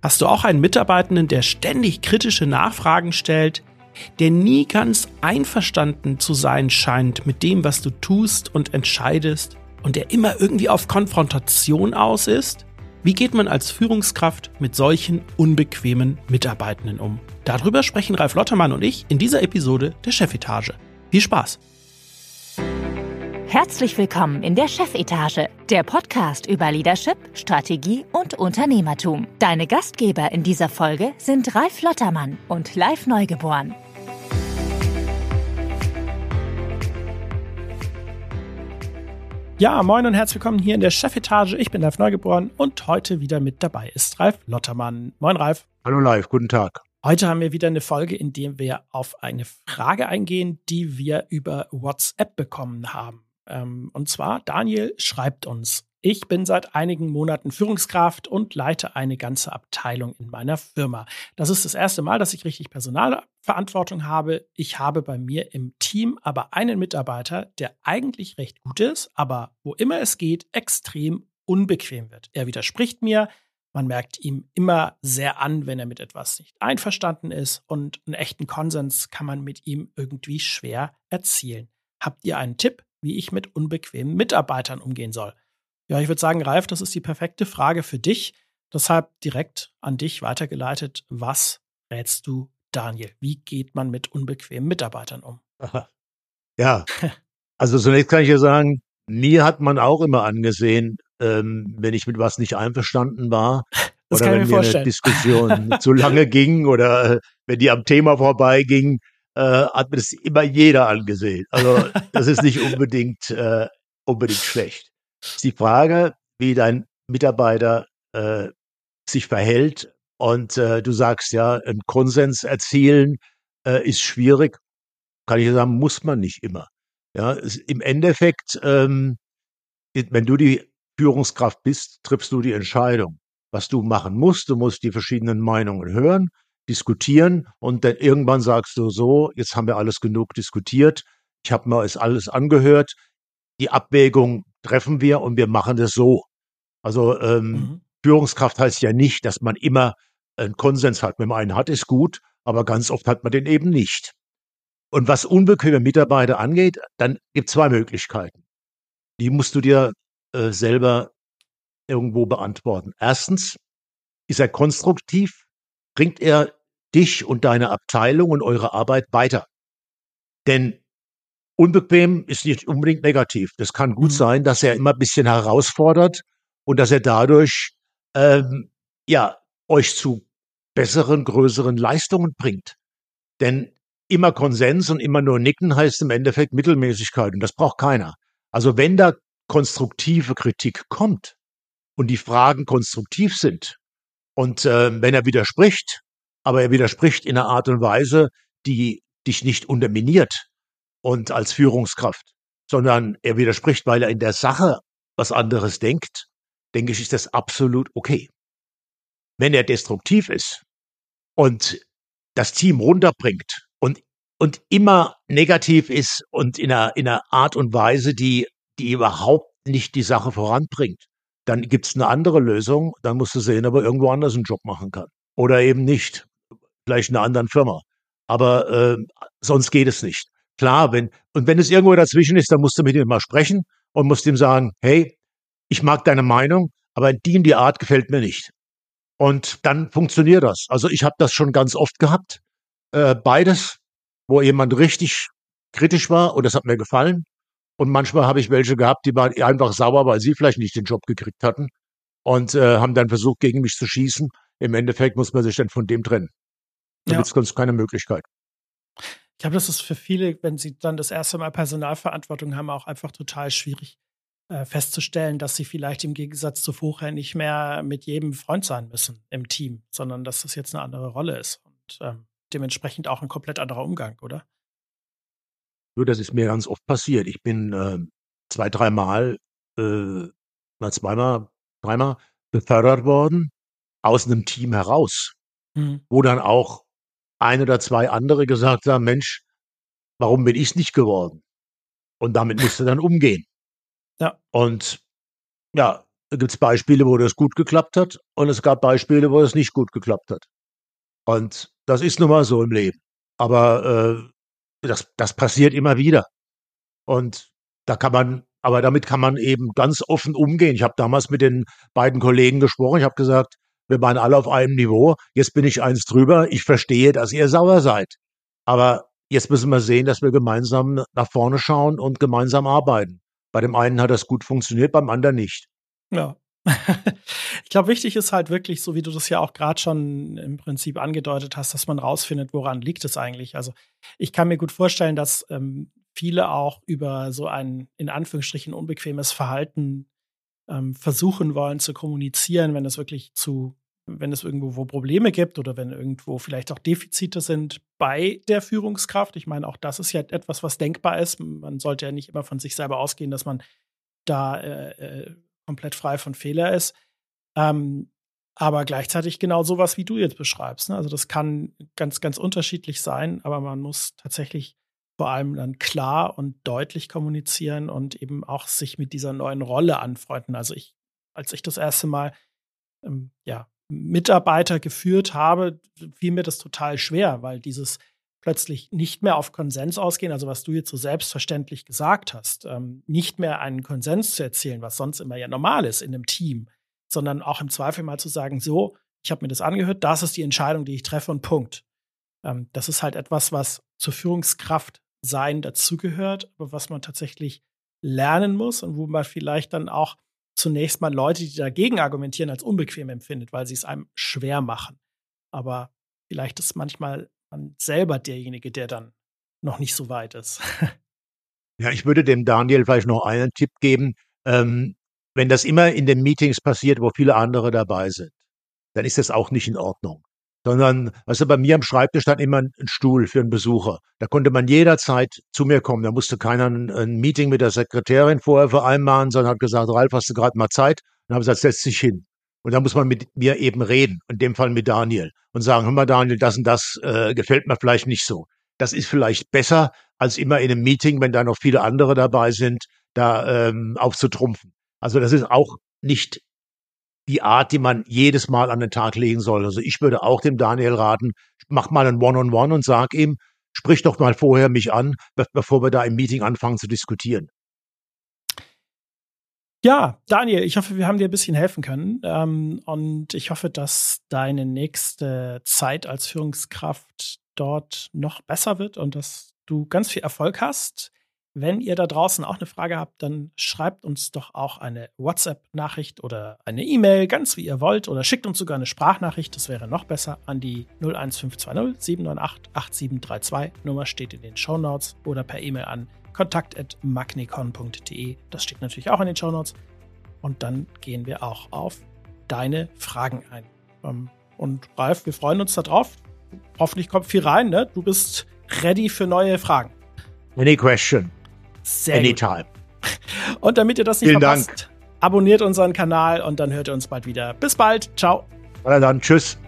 Hast du auch einen Mitarbeitenden, der ständig kritische Nachfragen stellt, der nie ganz einverstanden zu sein scheint mit dem, was du tust und entscheidest und der immer irgendwie auf Konfrontation aus ist? Wie geht man als Führungskraft mit solchen unbequemen Mitarbeitenden um? Darüber sprechen Ralf Lottermann und ich in dieser Episode der Chefetage. Viel Spaß! Herzlich willkommen in der Chefetage, der Podcast über Leadership, Strategie und Unternehmertum. Deine Gastgeber in dieser Folge sind Ralf Lottermann und Live Neugeboren. Ja, moin und herzlich willkommen hier in der Chefetage. Ich bin Ralf Neugeboren und heute wieder mit dabei ist Ralf Lottermann. Moin Ralf. Hallo Live, guten Tag. Heute haben wir wieder eine Folge, in der wir auf eine Frage eingehen, die wir über WhatsApp bekommen haben. Ähm, und zwar, Daniel schreibt uns, ich bin seit einigen Monaten Führungskraft und leite eine ganze Abteilung in meiner Firma. Das ist das erste Mal, dass ich richtig Personalverantwortung habe. Ich habe bei mir im Team aber einen Mitarbeiter, der eigentlich recht gut ist, aber wo immer es geht, extrem unbequem wird. Er widerspricht mir. Man merkt ihm immer sehr an, wenn er mit etwas nicht einverstanden ist und einen echten Konsens kann man mit ihm irgendwie schwer erzielen. Habt ihr einen Tipp, wie ich mit unbequemen Mitarbeitern umgehen soll? Ja, ich würde sagen, Ralf, das ist die perfekte Frage für dich. Deshalb direkt an dich weitergeleitet. Was rätst du, Daniel? Wie geht man mit unbequemen Mitarbeitern um? Ja, also zunächst kann ich ja sagen, mir hat man auch immer angesehen, ähm, wenn ich mit was nicht einverstanden war. Das oder wenn mir vorstellen. eine Diskussion zu lange ging oder äh, wenn die am Thema vorbeiging, äh, hat mir das immer jeder angesehen. Also das ist nicht unbedingt, äh, unbedingt schlecht. Ist die Frage, wie dein Mitarbeiter äh, sich verhält und äh, du sagst ja, einen Konsens erzielen äh, ist schwierig. Kann ich sagen, muss man nicht immer. Ja, es, im Endeffekt, ähm, wenn du die Führungskraft bist, triffst du die Entscheidung, was du machen musst. Du musst die verschiedenen Meinungen hören, diskutieren und dann irgendwann sagst du so, jetzt haben wir alles genug diskutiert. Ich habe mir es alles angehört. Die Abwägung treffen wir und wir machen das so. Also ähm, Mhm. Führungskraft heißt ja nicht, dass man immer einen Konsens hat. Wenn man einen hat, ist gut, aber ganz oft hat man den eben nicht. Und was unbequeme Mitarbeiter angeht, dann gibt es zwei Möglichkeiten. Die musst du dir äh, selber irgendwo beantworten. Erstens, ist er konstruktiv? Bringt er dich und deine Abteilung und eure Arbeit weiter? Denn unbequem ist nicht unbedingt negativ. Das kann gut Mhm. sein, dass er immer ein bisschen herausfordert und dass er dadurch ähm, ja euch zu besseren, größeren Leistungen bringt. Denn immer Konsens und immer nur nicken heißt im Endeffekt Mittelmäßigkeit und das braucht keiner. Also wenn da konstruktive Kritik kommt und die Fragen konstruktiv sind und äh, wenn er widerspricht, aber er widerspricht in einer Art und Weise, die dich nicht unterminiert und als Führungskraft, sondern er widerspricht, weil er in der Sache was anderes denkt, denke ich, ist das absolut okay. Wenn er destruktiv ist und das Team runterbringt und, und immer negativ ist und in einer, in einer Art und Weise, die, die überhaupt nicht die Sache voranbringt, dann gibt's eine andere Lösung. Dann musst du sehen, ob er irgendwo anders einen Job machen kann. Oder eben nicht. Vielleicht in einer anderen Firma. Aber äh, sonst geht es nicht. Klar, wenn, und wenn es irgendwo dazwischen ist, dann musst du mit ihm mal sprechen und musst ihm sagen, hey, ich mag deine Meinung, aber die in die Art gefällt mir nicht. Und dann funktioniert das. Also ich habe das schon ganz oft gehabt. Äh, beides, wo jemand richtig kritisch war und das hat mir gefallen. Und manchmal habe ich welche gehabt, die waren einfach sauer, weil sie vielleicht nicht den Job gekriegt hatten und äh, haben dann versucht, gegen mich zu schießen. Im Endeffekt muss man sich dann von dem trennen. Da Ja. gibt's sonst keine Möglichkeit. Ich glaube, das ist für viele, wenn sie dann das erste Mal Personalverantwortung haben, auch einfach total schwierig äh, festzustellen, dass sie vielleicht im Gegensatz zu vorher nicht mehr mit jedem Freund sein müssen im Team, sondern dass das jetzt eine andere Rolle ist und ähm, dementsprechend auch ein komplett anderer Umgang, oder? Nur das ist mir ganz oft passiert. Ich bin äh, zwei, dreimal, äh, na zweimal, dreimal befördert worden aus einem Team heraus, Mhm. wo dann auch ein oder zwei andere gesagt haben, Mensch, warum bin ich nicht geworden? Und damit musste dann umgehen. Ja. Und ja, gibt es Beispiele, wo das gut geklappt hat und es gab Beispiele, wo es nicht gut geklappt hat. Und das ist nun mal so im Leben. Aber äh, das, das passiert immer wieder. Und da kann man, aber damit kann man eben ganz offen umgehen. Ich habe damals mit den beiden Kollegen gesprochen. Ich habe gesagt, wir waren alle auf einem Niveau. Jetzt bin ich eins drüber. Ich verstehe, dass ihr sauer seid. Aber jetzt müssen wir sehen, dass wir gemeinsam nach vorne schauen und gemeinsam arbeiten. Bei dem einen hat das gut funktioniert, beim anderen nicht. Ja. ich glaube, wichtig ist halt wirklich, so wie du das ja auch gerade schon im Prinzip angedeutet hast, dass man rausfindet, woran liegt es eigentlich. Also ich kann mir gut vorstellen, dass ähm, viele auch über so ein in Anführungsstrichen unbequemes Verhalten ähm, versuchen wollen zu kommunizieren, wenn es wirklich zu, wenn es irgendwo wo Probleme gibt oder wenn irgendwo vielleicht auch Defizite sind bei der Führungskraft. Ich meine, auch das ist ja etwas, was denkbar ist. Man sollte ja nicht immer von sich selber ausgehen, dass man da äh, äh, komplett frei von Fehler ist. Ähm, aber gleichzeitig genau sowas, wie du jetzt beschreibst. Ne? Also das kann ganz, ganz unterschiedlich sein, aber man muss tatsächlich vor allem dann klar und deutlich kommunizieren und eben auch sich mit dieser neuen Rolle anfreunden. Also ich, als ich das erste Mal ähm, ja, Mitarbeiter geführt habe, fiel mir das total schwer, weil dieses plötzlich nicht mehr auf Konsens ausgehen, also was du jetzt so selbstverständlich gesagt hast, ähm, nicht mehr einen Konsens zu erzählen, was sonst immer ja normal ist in einem Team, sondern auch im Zweifel mal zu sagen, so, ich habe mir das angehört, das ist die Entscheidung, die ich treffe und Punkt. Ähm, das ist halt etwas, was zur Führungskraft sein dazugehört, aber was man tatsächlich lernen muss und wo man vielleicht dann auch zunächst mal Leute, die dagegen argumentieren, als unbequem empfindet, weil sie es einem schwer machen. Aber vielleicht ist manchmal man selber derjenige, der dann noch nicht so weit ist. ja, ich würde dem Daniel vielleicht noch einen Tipp geben. Ähm, wenn das immer in den Meetings passiert, wo viele andere dabei sind, dann ist das auch nicht in Ordnung sondern, du, bei mir am Schreibtisch stand immer ein Stuhl für einen Besucher. Da konnte man jederzeit zu mir kommen. Da musste keiner ein, Meeting mit der Sekretärin vorher vereinbaren, sondern hat gesagt, Ralf, hast du gerade mal Zeit? Und habe gesagt, setz dich hin. Und da muss man mit mir eben reden, in dem Fall mit Daniel, und sagen, hör mal, Daniel, das und das äh, gefällt mir vielleicht nicht so. Das ist vielleicht besser, als immer in einem Meeting, wenn da noch viele andere dabei sind, da ähm, aufzutrumpfen. Also das ist auch nicht die Art, die man jedes Mal an den Tag legen soll. Also ich würde auch dem Daniel raten, mach mal ein One-on-One -on -One und sag ihm, sprich doch mal vorher mich an, bevor wir da im Meeting anfangen zu diskutieren. Ja, Daniel, ich hoffe, wir haben dir ein bisschen helfen können. Ähm, und ich hoffe, dass deine nächste Zeit als Führungskraft dort noch besser wird und dass du ganz viel Erfolg hast. Wenn ihr da draußen auch eine Frage habt, dann schreibt uns doch auch eine WhatsApp-Nachricht oder eine E-Mail, ganz wie ihr wollt, oder schickt uns sogar eine Sprachnachricht, das wäre noch besser, an die 01520 798 8732. Nummer steht in den Show Notes oder per E-Mail an kontakt.magnicon.de. Das steht natürlich auch in den Show Notes. Und dann gehen wir auch auf deine Fragen ein. Ähm, und Ralf, wir freuen uns darauf. Hoffentlich kommt viel rein, ne? Du bist ready für neue Fragen. Any question. Sehr Anytime. Gut. Und damit ihr das nicht Vielen verpasst, Dank. abonniert unseren Kanal und dann hört ihr uns bald wieder. Bis bald. Ciao. Na dann, tschüss.